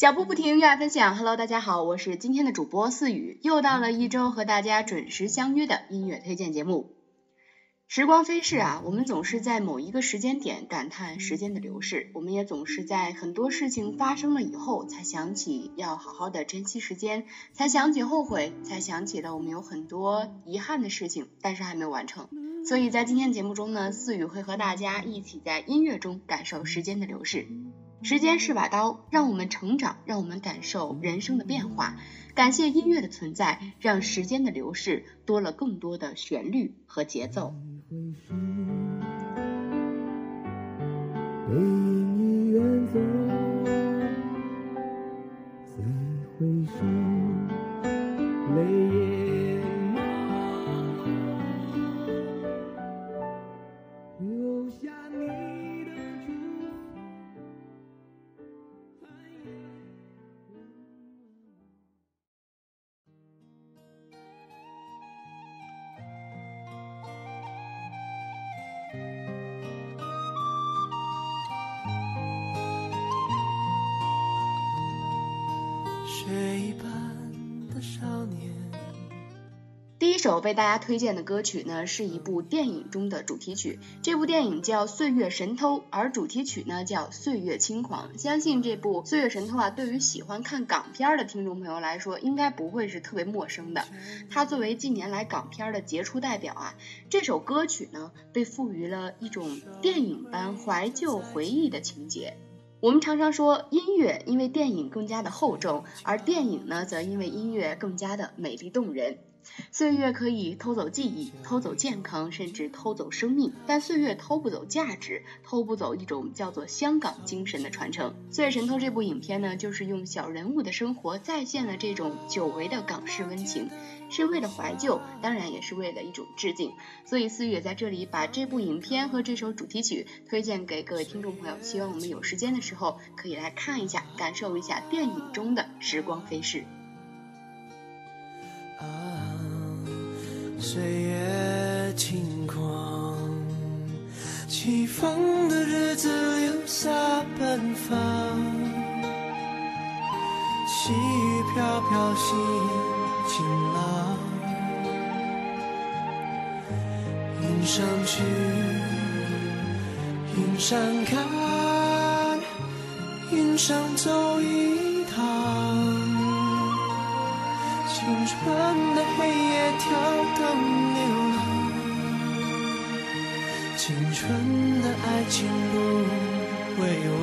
脚步不停，热爱分享。Hello，大家好，我是今天的主播四雨，又到了一周和大家准时相约的音乐推荐节目。时光飞逝啊，我们总是在某一个时间点感叹时间的流逝，我们也总是在很多事情发生了以后才想起要好好的珍惜时间，才想起后悔，才想起了我们有很多遗憾的事情，但是还没有完成。所以在今天节目中呢，四雨会和大家一起在音乐中感受时间的流逝。时间是把刀，让我们成长，让我们感受人生的变化。感谢音乐的存在，让时间的流逝多了更多的旋律和节奏。第一首被大家推荐的歌曲呢，是一部电影中的主题曲。这部电影叫《岁月神偷》，而主题曲呢叫《岁月轻狂》。相信这部《岁月神偷》啊，对于喜欢看港片的听众朋友来说，应该不会是特别陌生的。它作为近年来港片的杰出代表啊，这首歌曲呢，被赋予了一种电影般怀旧回忆的情节。我们常常说，音乐因为电影更加的厚重，而电影呢，则因为音乐更加的美丽动人。岁月可以偷走记忆，偷走健康，甚至偷走生命，但岁月偷不走价值，偷不走一种叫做香港精神的传承。《岁月神偷》这部影片呢，就是用小人物的生活再现了这种久违的港式温情，是为了怀旧，当然也是为了一种致敬。所以四月在这里把这部影片和这首主题曲推荐给各位听众朋友，希望我们有时间的时候可以来看一下，感受一下电影中的时光飞逝。岁月轻狂，起风的日子留下奔放，细雨飘飘心晴朗，云上去，云上看，云上走一趟。青春的黑夜跳动流浪，青春的爱情不会忘，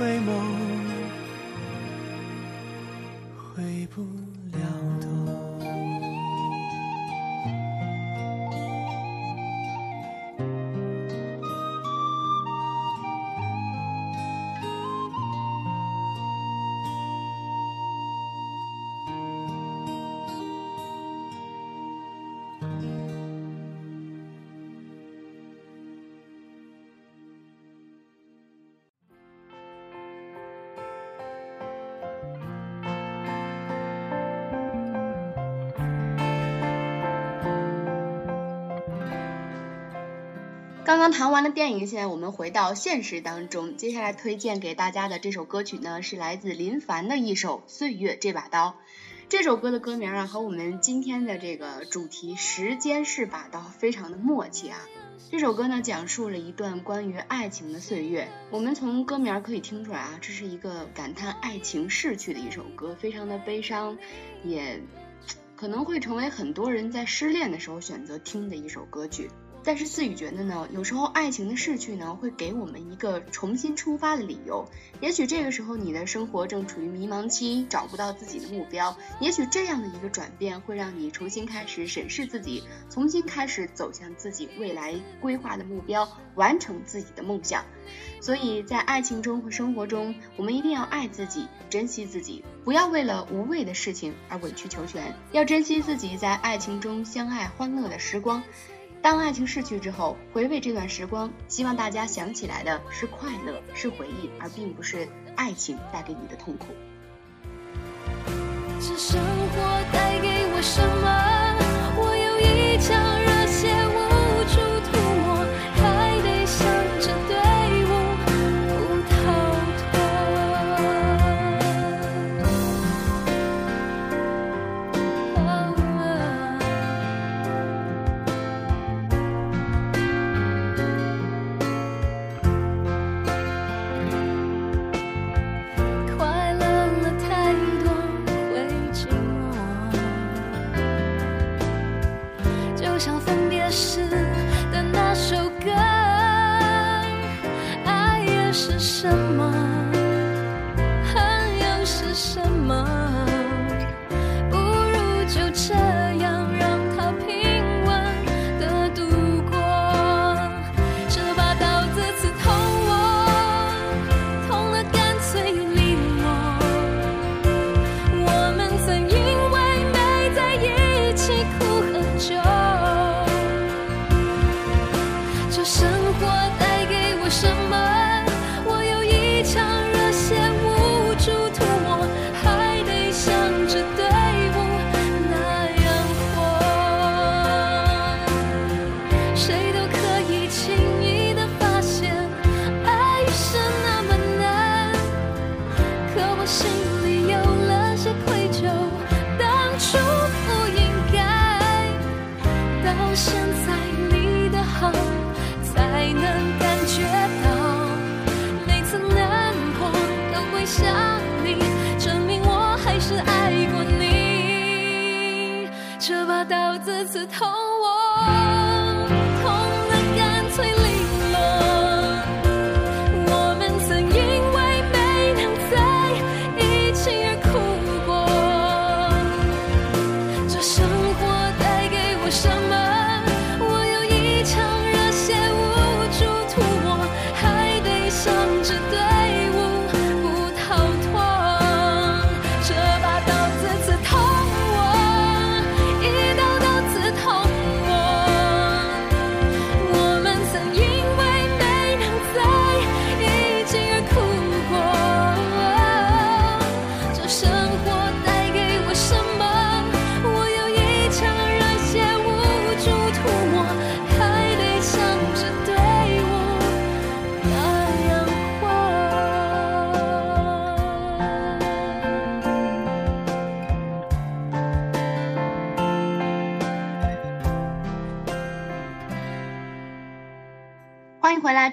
回眸，回不刚刚谈完了电影，现在我们回到现实当中。接下来推荐给大家的这首歌曲呢，是来自林凡的一首《岁月这把刀》。这首歌的歌名啊，和我们今天的这个主题“时间是把刀”非常的默契啊。这首歌呢，讲述了一段关于爱情的岁月。我们从歌名可以听出来啊，这是一个感叹爱情逝去的一首歌，非常的悲伤，也可能会成为很多人在失恋的时候选择听的一首歌曲。但是思雨觉得呢，有时候爱情的逝去呢，会给我们一个重新出发的理由。也许这个时候你的生活正处于迷茫期，找不到自己的目标。也许这样的一个转变会让你重新开始审视自己，重新开始走向自己未来规划的目标，完成自己的梦想。所以在爱情中和生活中，我们一定要爱自己，珍惜自己，不要为了无谓的事情而委曲求全。要珍惜自己在爱情中相爱欢乐的时光。当爱情逝去之后，回味这段时光，希望大家想起来的是快乐，是回忆，而并不是爱情带给你的痛苦。是生活带给我什么？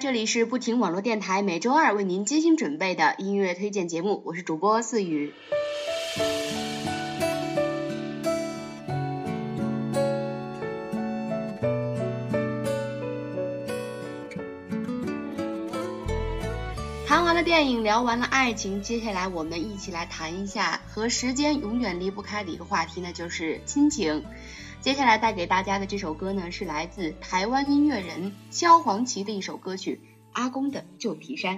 这里是不停网络电台，每周二为您精心准备的音乐推荐节目，我是主播四雨。电影，聊完了爱情，接下来我们一起来谈一下和时间永远离不开的一个话题呢，就是亲情。接下来带给大家的这首歌呢，是来自台湾音乐人萧煌奇的一首歌曲《阿公的旧皮衫》。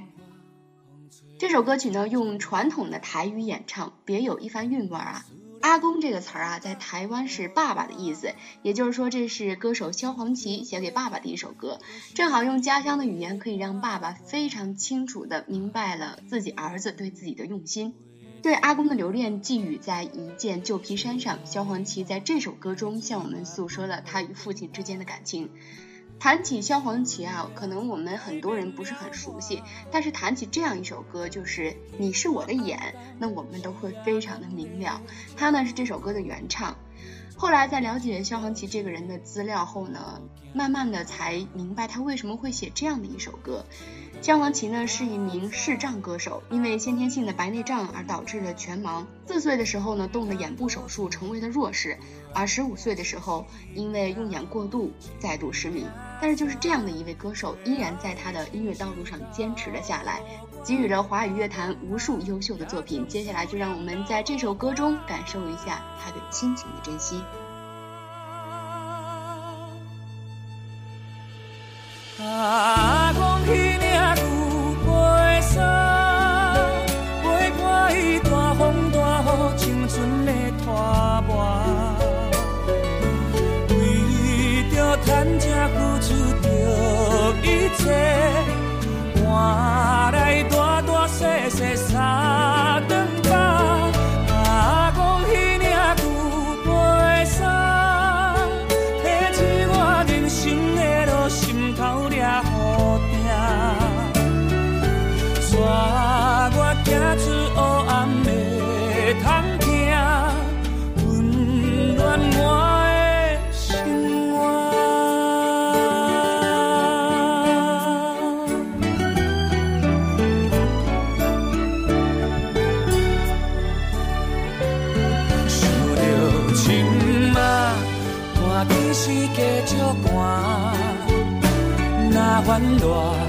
这首歌曲呢，用传统的台语演唱，别有一番韵味啊。阿公这个词儿啊，在台湾是爸爸的意思，也就是说，这是歌手萧煌奇写给爸爸的一首歌，正好用家乡的语言，可以让爸爸非常清楚的明白了自己儿子对自己的用心。对阿公的留恋寄予在一件旧皮衫上，萧煌奇在这首歌中向我们诉说了他与父亲之间的感情。谈起萧煌奇啊，可能我们很多人不是很熟悉，但是谈起这样一首歌，就是《你是我的眼》，那我们都会非常的明了。它呢是这首歌的原唱。后来在了解萧煌奇这个人的资料后呢，慢慢的才明白他为什么会写这样的一首歌。萧煌奇呢是一名视障歌手，因为先天性的白内障而导致了全盲。四岁的时候呢动了眼部手术，成为了弱视，而十五岁的时候因为用眼过度再度失明。但是就是这样的一位歌手，依然在他的音乐道路上坚持了下来，给予了华语乐坛无数优秀的作品。接下来就让我们在这首歌中感受一下他对亲情的珍惜。啊，暖。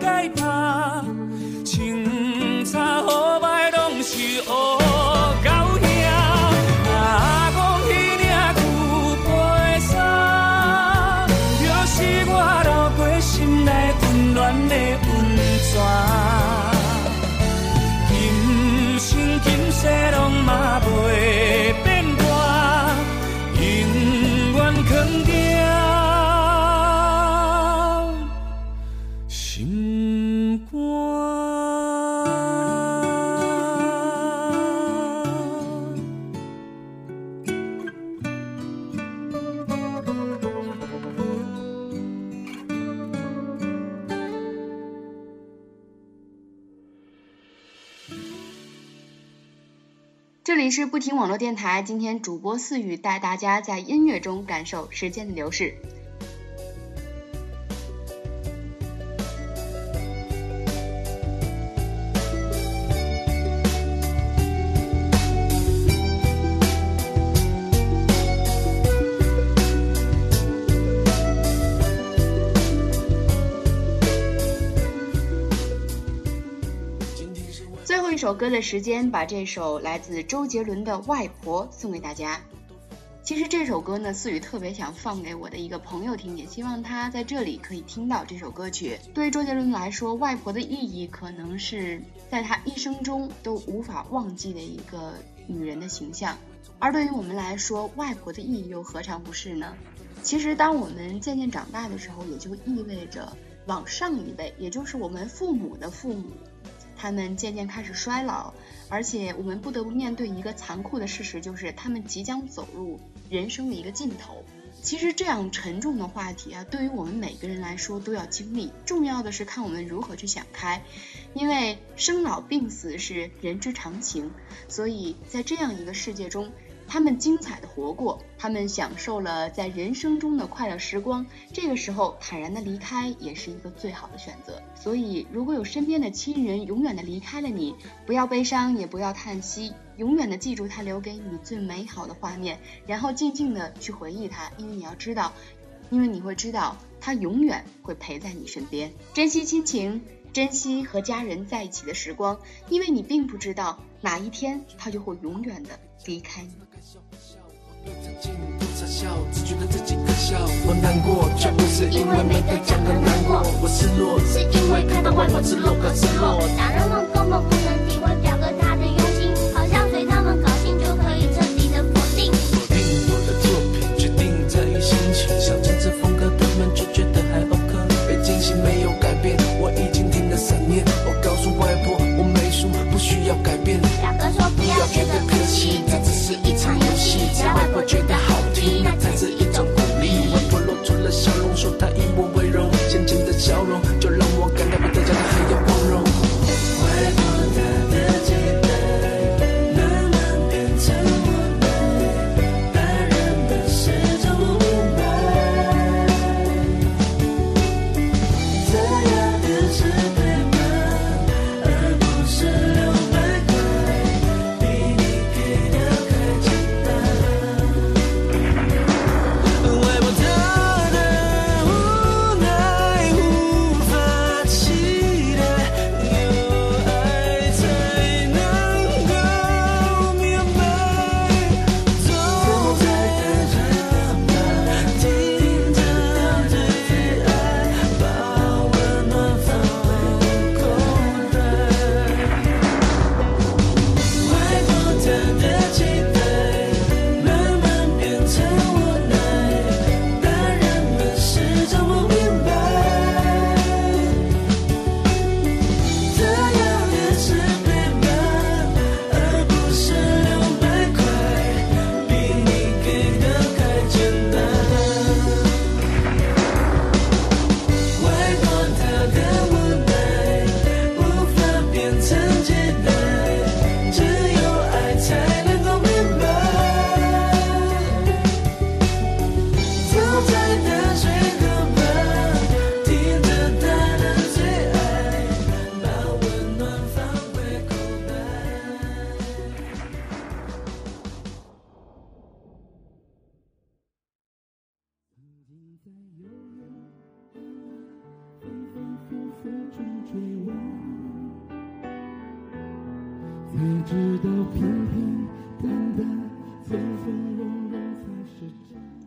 解拍，清差好歹拢是乌这里是不停网络电台，今天主播四雨带大家在音乐中感受时间的流逝。最后一首歌的时间，把这首来自周杰伦的《外婆》送给大家。其实这首歌呢，思雨特别想放给我的一个朋友听，也希望他在这里可以听到这首歌曲。对于周杰伦来说，外婆的意义可能是在他一生中都无法忘记的一个女人的形象。而对于我们来说，外婆的意义又何尝不是呢？其实，当我们渐渐长大的时候，也就意味着往上一辈，也就是我们父母的父母，他们渐渐开始衰老，而且我们不得不面对一个残酷的事实，就是他们即将走入人生的一个尽头。其实这样沉重的话题啊，对于我们每个人来说都要经历。重要的是看我们如何去想开，因为生老病死是人之常情。所以在这样一个世界中。他们精彩的活过，他们享受了在人生中的快乐时光。这个时候坦然的离开也是一个最好的选择。所以，如果有身边的亲人永远的离开了你，不要悲伤，也不要叹息，永远的记住他留给你最美好的画面，然后静静的去回忆他。因为你要知道，因为你会知道他永远会陪在你身边。珍惜亲情，珍惜和家人在一起的时光，因为你并不知道哪一天他就会永远的离开你。只觉得自己可笑。我难过，却不是因为没得奖而难过。我失落，是因为看到外婆吃肉可吃落。大人们根本觉得好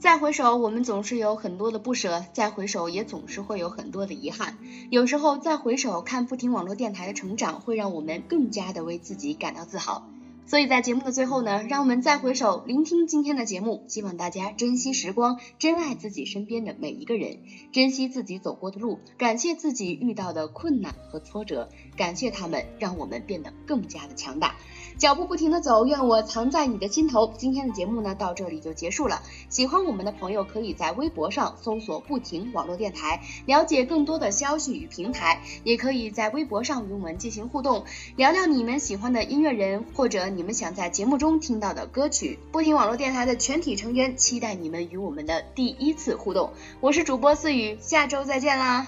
再回首，我们总是有很多的不舍；再回首，也总是会有很多的遗憾。有时候，再回首看不停网络电台的成长，会让我们更加的为自己感到自豪。所以在节目的最后呢，让我们再回首，聆听今天的节目。希望大家珍惜时光，珍爱自己身边的每一个人，珍惜自己走过的路，感谢自己遇到的困难和挫折，感谢他们，让我们变得更加的强大。脚步不停的走，愿我藏在你的心头。今天的节目呢，到这里就结束了。喜欢我们的朋友，可以在微博上搜索“不停网络电台”，了解更多的消息与平台。也可以在微博上与我们进行互动，聊聊你们喜欢的音乐人，或者你们想在节目中听到的歌曲。不听网络电台的全体成员期待你们与我们的第一次互动。我是主播思雨，下周再见啦！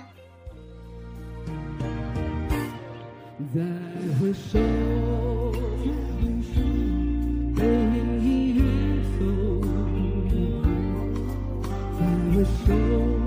再回首，背影已远走。再回首，泪眼